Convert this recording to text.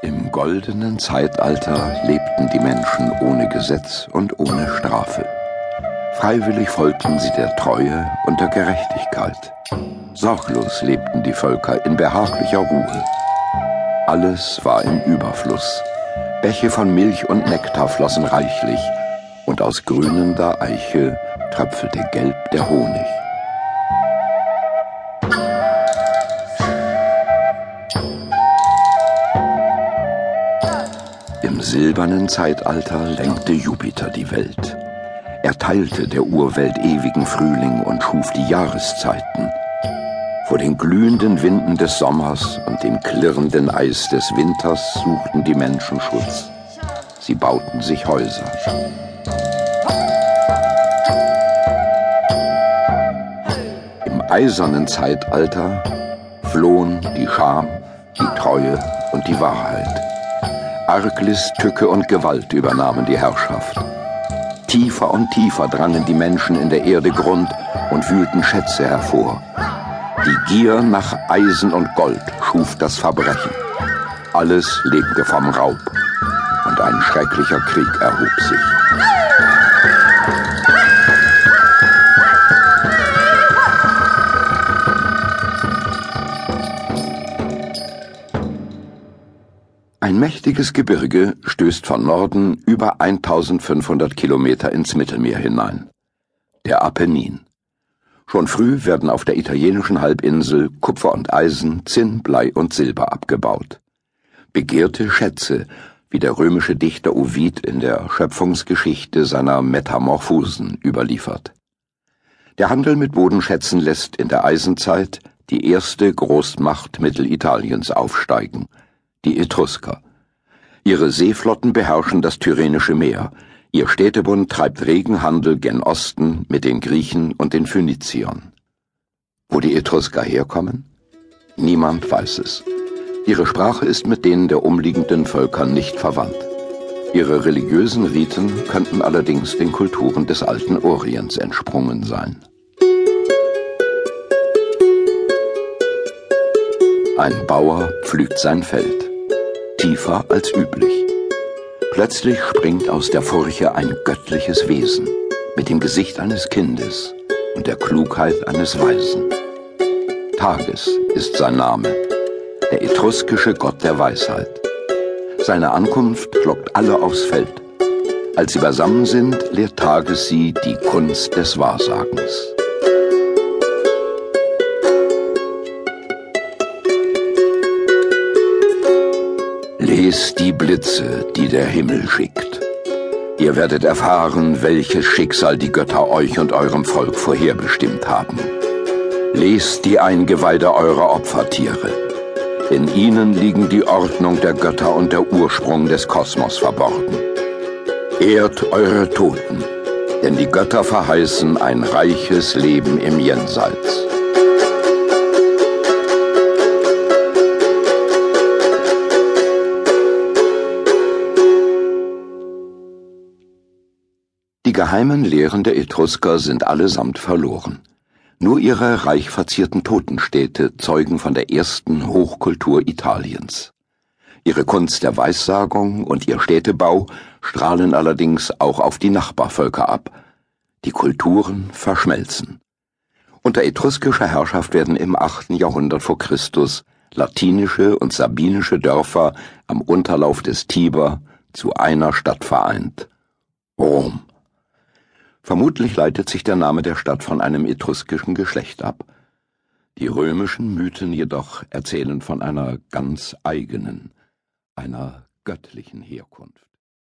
Im goldenen Zeitalter lebten die Menschen ohne Gesetz und ohne Strafe. Freiwillig folgten sie der Treue und der Gerechtigkeit. Sorglos lebten die Völker in behaglicher Ruhe. Alles war im Überfluss. Bäche von Milch und Nektar flossen reichlich, und aus grünender Eiche tröpfelte gelb der Honig. Im silbernen Zeitalter lenkte Jupiter die Welt. Er teilte der Urwelt ewigen Frühling und schuf die Jahreszeiten. Vor den glühenden Winden des Sommers und dem klirrenden Eis des Winters suchten die Menschen Schutz. Sie bauten sich Häuser. Im eisernen Zeitalter flohen die Scham, die Treue und die Wahrheit. Arglist, Tücke und Gewalt übernahmen die Herrschaft. Tiefer und tiefer drangen die Menschen in der Erde Grund und wühlten Schätze hervor. Die Gier nach Eisen und Gold schuf das Verbrechen. Alles lebte vom Raub und ein schrecklicher Krieg erhob sich. Ein mächtiges Gebirge stößt von Norden über 1500 Kilometer ins Mittelmeer hinein. Der Apennin. Schon früh werden auf der italienischen Halbinsel Kupfer und Eisen, Zinn, Blei und Silber abgebaut. Begehrte Schätze, wie der römische Dichter Ovid in der Schöpfungsgeschichte seiner Metamorphosen überliefert. Der Handel mit Bodenschätzen lässt in der Eisenzeit die erste Großmacht Mittelitaliens aufsteigen – die Etrusker. Ihre Seeflotten beherrschen das Tyrrhenische Meer. Ihr Städtebund treibt regen Handel gen Osten mit den Griechen und den Phöniziern. Wo die Etrusker herkommen? Niemand weiß es. Ihre Sprache ist mit denen der umliegenden Völker nicht verwandt. Ihre religiösen Riten könnten allerdings den Kulturen des alten Orients entsprungen sein. Ein Bauer pflügt sein Feld tiefer als üblich. Plötzlich springt aus der Furche ein göttliches Wesen mit dem Gesicht eines Kindes und der Klugheit eines Weisen. Tages ist sein Name, der etruskische Gott der Weisheit. Seine Ankunft lockt alle aufs Feld. Als sie beisammen sind, lehrt Tages sie die Kunst des Wahrsagens. Lest die Blitze, die der Himmel schickt. Ihr werdet erfahren, welches Schicksal die Götter euch und eurem Volk vorherbestimmt haben. Lest die Eingeweide eurer Opfertiere. In ihnen liegen die Ordnung der Götter und der Ursprung des Kosmos verborgen. Ehrt eure Toten, denn die Götter verheißen ein reiches Leben im Jenseits. Geheimen Lehren der Etrusker sind allesamt verloren. Nur ihre reich verzierten Totenstädte zeugen von der ersten Hochkultur Italiens. Ihre Kunst der Weissagung und ihr Städtebau strahlen allerdings auch auf die Nachbarvölker ab. Die Kulturen verschmelzen. Unter etruskischer Herrschaft werden im 8. Jahrhundert vor Christus latinische und sabinische Dörfer am Unterlauf des Tiber zu einer Stadt vereint. Rom. Vermutlich leitet sich der Name der Stadt von einem etruskischen Geschlecht ab. Die römischen Mythen jedoch erzählen von einer ganz eigenen, einer göttlichen Herkunft.